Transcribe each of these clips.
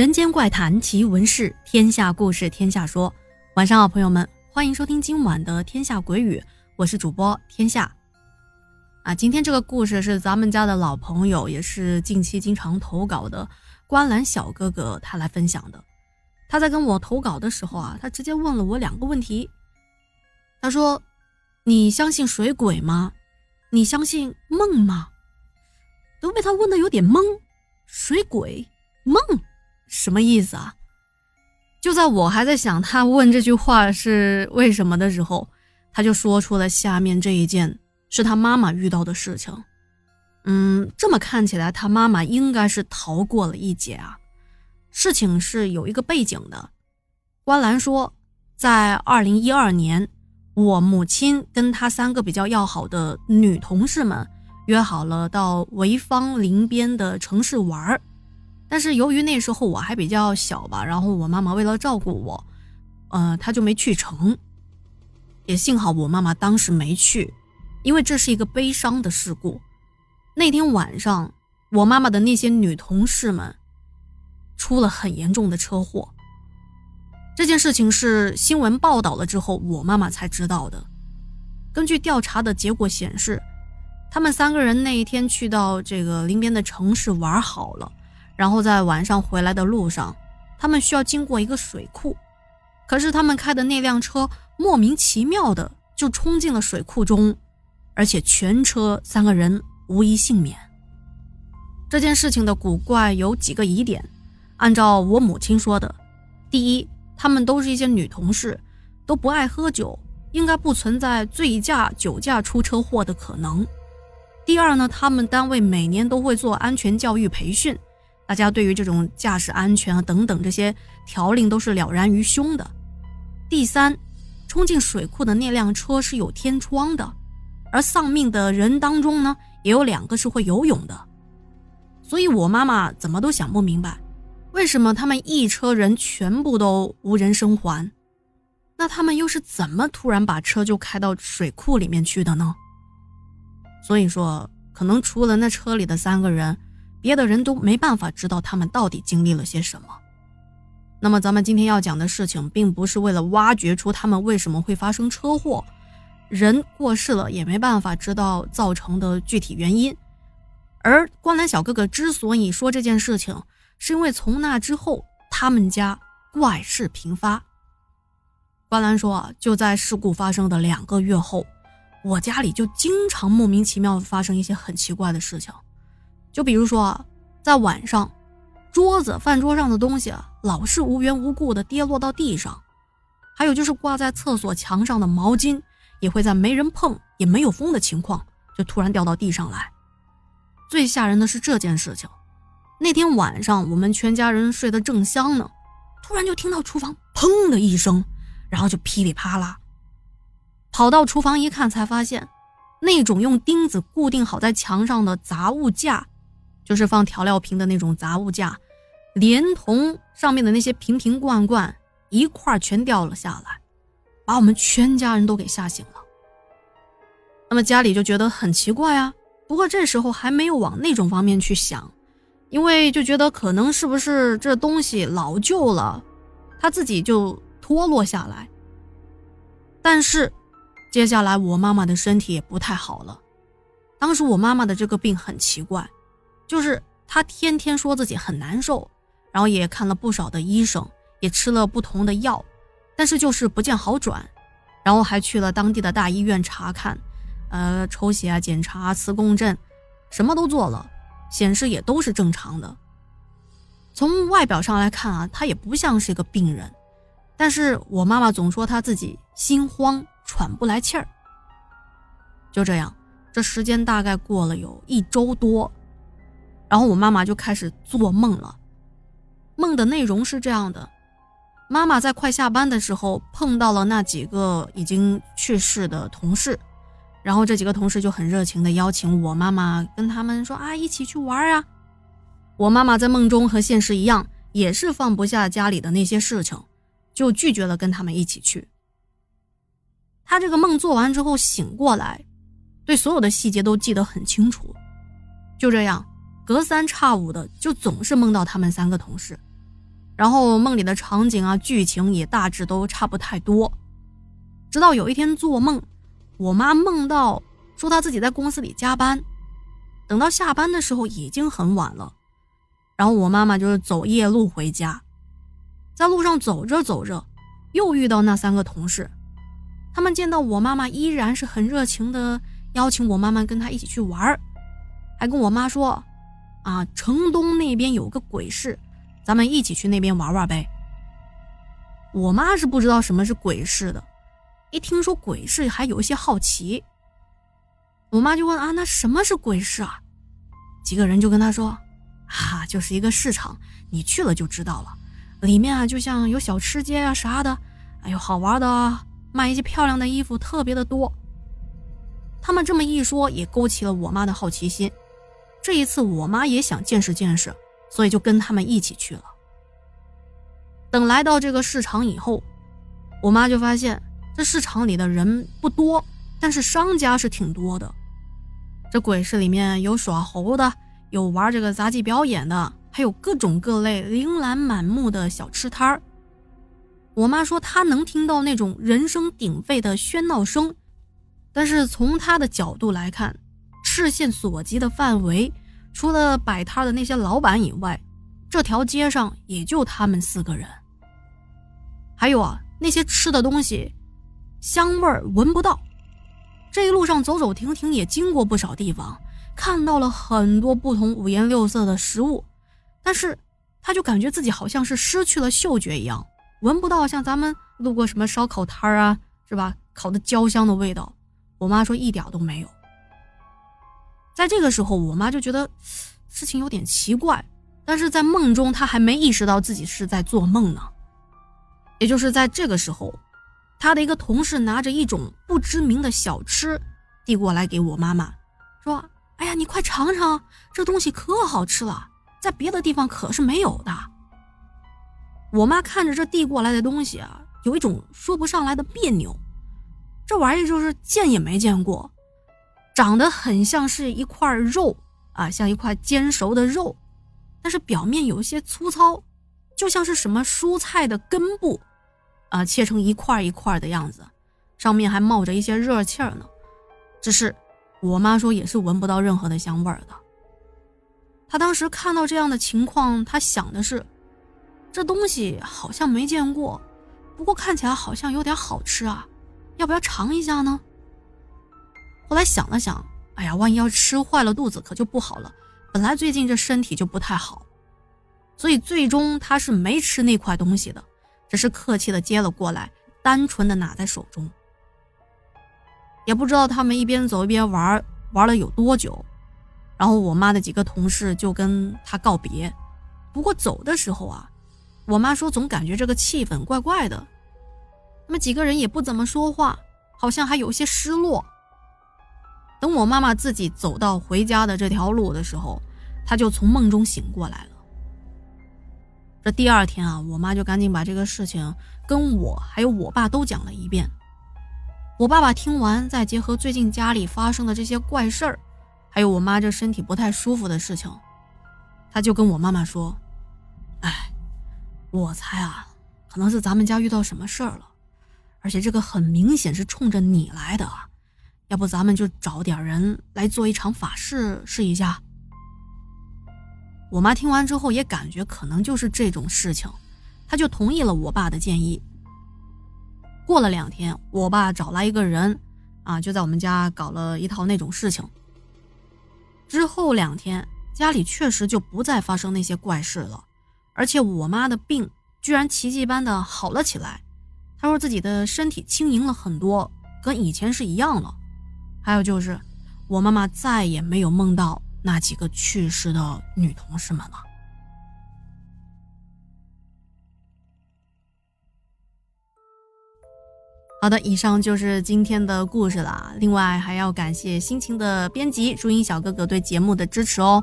人间怪谈奇闻事，天下故事天下说。晚上好，朋友们，欢迎收听今晚的《天下鬼语》，我是主播天下。啊，今天这个故事是咱们家的老朋友，也是近期经常投稿的观澜小哥哥他来分享的。他在跟我投稿的时候啊，他直接问了我两个问题。他说：“你相信水鬼吗？你相信梦吗？”都被他问的有点懵。水鬼梦。什么意思啊？就在我还在想他问这句话是为什么的时候，他就说出了下面这一件是他妈妈遇到的事情。嗯，这么看起来，他妈妈应该是逃过了一劫啊。事情是有一个背景的。关兰说，在二零一二年，我母亲跟她三个比较要好的女同事们约好了到潍坊临边的城市玩儿。但是由于那时候我还比较小吧，然后我妈妈为了照顾我，呃，她就没去成。也幸好我妈妈当时没去，因为这是一个悲伤的事故。那天晚上，我妈妈的那些女同事们出了很严重的车祸。这件事情是新闻报道了之后，我妈妈才知道的。根据调查的结果显示，他们三个人那一天去到这个临边的城市玩好了。然后在晚上回来的路上，他们需要经过一个水库，可是他们开的那辆车莫名其妙的就冲进了水库中，而且全车三个人无一幸免。这件事情的古怪有几个疑点，按照我母亲说的，第一，他们都是一些女同事，都不爱喝酒，应该不存在醉驾、酒驾出车祸的可能。第二呢，他们单位每年都会做安全教育培训。大家对于这种驾驶安全啊等等这些条令都是了然于胸的。第三，冲进水库的那辆车是有天窗的，而丧命的人当中呢，也有两个是会游泳的。所以我妈妈怎么都想不明白，为什么他们一车人全部都无人生还？那他们又是怎么突然把车就开到水库里面去的呢？所以说，可能除了那车里的三个人。别的人都没办法知道他们到底经历了些什么。那么，咱们今天要讲的事情，并不是为了挖掘出他们为什么会发生车祸，人过世了也没办法知道造成的具体原因。而关澜小哥哥之所以说这件事情，是因为从那之后，他们家怪事频发。关澜说啊，就在事故发生的两个月后，我家里就经常莫名其妙发生一些很奇怪的事情。就比如说，在晚上，桌子、饭桌上的东西，老是无缘无故的跌落到地上；还有就是挂在厕所墙上的毛巾，也会在没人碰、也没有风的情况，就突然掉到地上来。最吓人的是这件事情，那天晚上我们全家人睡得正香呢，突然就听到厨房砰的一声，然后就噼里啪啦，跑到厨房一看，才发现那种用钉子固定好在墙上的杂物架。就是放调料瓶的那种杂物架，连同上面的那些瓶瓶罐罐一块全掉了下来，把我们全家人都给吓醒了。那么家里就觉得很奇怪啊，不过这时候还没有往那种方面去想，因为就觉得可能是不是这东西老旧了，它自己就脱落下来。但是接下来我妈妈的身体也不太好了，当时我妈妈的这个病很奇怪。就是他天天说自己很难受，然后也看了不少的医生，也吃了不同的药，但是就是不见好转，然后还去了当地的大医院查看，呃，抽血啊、检查、磁共振，什么都做了，显示也都是正常的。从外表上来看啊，他也不像是一个病人，但是我妈妈总说她自己心慌、喘不来气儿。就这样，这时间大概过了有一周多。然后我妈妈就开始做梦了，梦的内容是这样的：妈妈在快下班的时候碰到了那几个已经去世的同事，然后这几个同事就很热情的邀请我妈妈跟他们说啊一起去玩啊。我妈妈在梦中和现实一样，也是放不下家里的那些事情，就拒绝了跟他们一起去。她这个梦做完之后醒过来，对所有的细节都记得很清楚，就这样。隔三差五的就总是梦到他们三个同事，然后梦里的场景啊、剧情也大致都差不太多。直到有一天做梦，我妈梦到说她自己在公司里加班，等到下班的时候已经很晚了，然后我妈妈就是走夜路回家，在路上走着走着，又遇到那三个同事，他们见到我妈妈依然是很热情的邀请我妈妈跟他一起去玩还跟我妈说，啊，城东那边有个鬼市，咱们一起去那边玩玩呗。我妈是不知道什么是鬼市的。一听说鬼市，还有一些好奇。我妈就问啊，那什么是鬼市啊？几个人就跟她说，啊，就是一个市场，你去了就知道了。里面啊，就像有小吃街啊啥的，哎呦，好玩的，卖一些漂亮的衣服，特别的多。他们这么一说，也勾起了我妈的好奇心。这一次，我妈也想见识见识，所以就跟他们一起去了。等来到这个市场以后，我妈就发现。这市场里的人不多，但是商家是挺多的。这鬼市里面有耍猴的，有玩这个杂技表演的，还有各种各类琳琅满目的小吃摊儿。我妈说她能听到那种人声鼎沸的喧闹声，但是从她的角度来看，视线所及的范围，除了摆摊的那些老板以外，这条街上也就他们四个人。还有啊，那些吃的东西。香味儿闻不到，这一路上走走停停，也经过不少地方，看到了很多不同五颜六色的食物，但是他就感觉自己好像是失去了嗅觉一样，闻不到像咱们路过什么烧烤摊儿啊，是吧？烤的焦香的味道。我妈说一点都没有。在这个时候，我妈就觉得事情有点奇怪，但是在梦中，她还没意识到自己是在做梦呢。也就是在这个时候。她的一个同事拿着一种不知名的小吃递过来给我妈妈，说：“哎呀，你快尝尝，这东西可好吃了，在别的地方可是没有的。”我妈看着这递过来的东西啊，有一种说不上来的别扭。这玩意就是见也没见过，长得很像是一块肉啊，像一块煎熟的肉，但是表面有一些粗糙，就像是什么蔬菜的根部。啊，切成一块一块的样子，上面还冒着一些热气儿呢。只是我妈说也是闻不到任何的香味儿的。她当时看到这样的情况，她想的是，这东西好像没见过，不过看起来好像有点好吃啊，要不要尝一下呢？后来想了想，哎呀，万一要吃坏了肚子可就不好了。本来最近这身体就不太好，所以最终他是没吃那块东西的。只是客气的接了过来，单纯的拿在手中。也不知道他们一边走一边玩，玩了有多久。然后我妈的几个同事就跟他告别。不过走的时候啊，我妈说总感觉这个气氛怪怪的。那么几个人也不怎么说话，好像还有些失落。等我妈妈自己走到回家的这条路的时候，她就从梦中醒过来了。这第二天啊，我妈就赶紧把这个事情跟我还有我爸都讲了一遍。我爸爸听完，再结合最近家里发生的这些怪事儿，还有我妈这身体不太舒服的事情，他就跟我妈妈说：“哎，我猜啊，可能是咱们家遇到什么事儿了，而且这个很明显是冲着你来的，要不咱们就找点人来做一场法事试一下。”我妈听完之后也感觉可能就是这种事情，她就同意了我爸的建议。过了两天，我爸找来一个人，啊，就在我们家搞了一套那种事情。之后两天，家里确实就不再发生那些怪事了，而且我妈的病居然奇迹般的好了起来。她说自己的身体轻盈了很多，跟以前是一样了。还有就是，我妈妈再也没有梦到。那几个去世的女同事们了。好的，以上就是今天的故事了。另外，还要感谢心情的编辑朱茵小哥哥对节目的支持哦。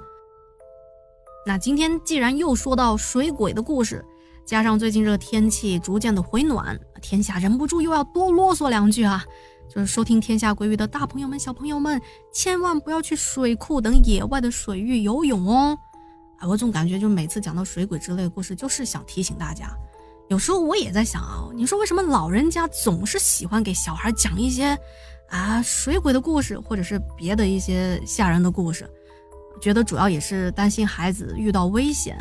那今天既然又说到水鬼的故事，加上最近这个天气逐渐的回暖，天下忍不住又要多啰嗦两句啊。就是收听天下鬼语的大朋友们、小朋友们，千万不要去水库等野外的水域游泳哦！哎，我总感觉就每次讲到水鬼之类的故事，就是想提醒大家。有时候我也在想啊，你说为什么老人家总是喜欢给小孩讲一些啊水鬼的故事，或者是别的一些吓人的故事？觉得主要也是担心孩子遇到危险。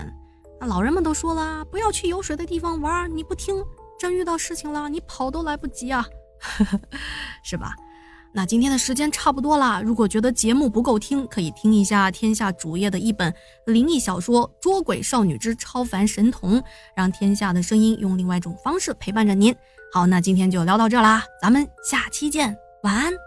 那老人们都说了，不要去有水的地方玩，你不听，真遇到事情了，你跑都来不及啊，是吧？那今天的时间差不多啦。如果觉得节目不够听，可以听一下天下主页的一本灵异小说《捉鬼少女之超凡神童》，让天下的声音用另外一种方式陪伴着您。好，那今天就聊到这啦，咱们下期见，晚安。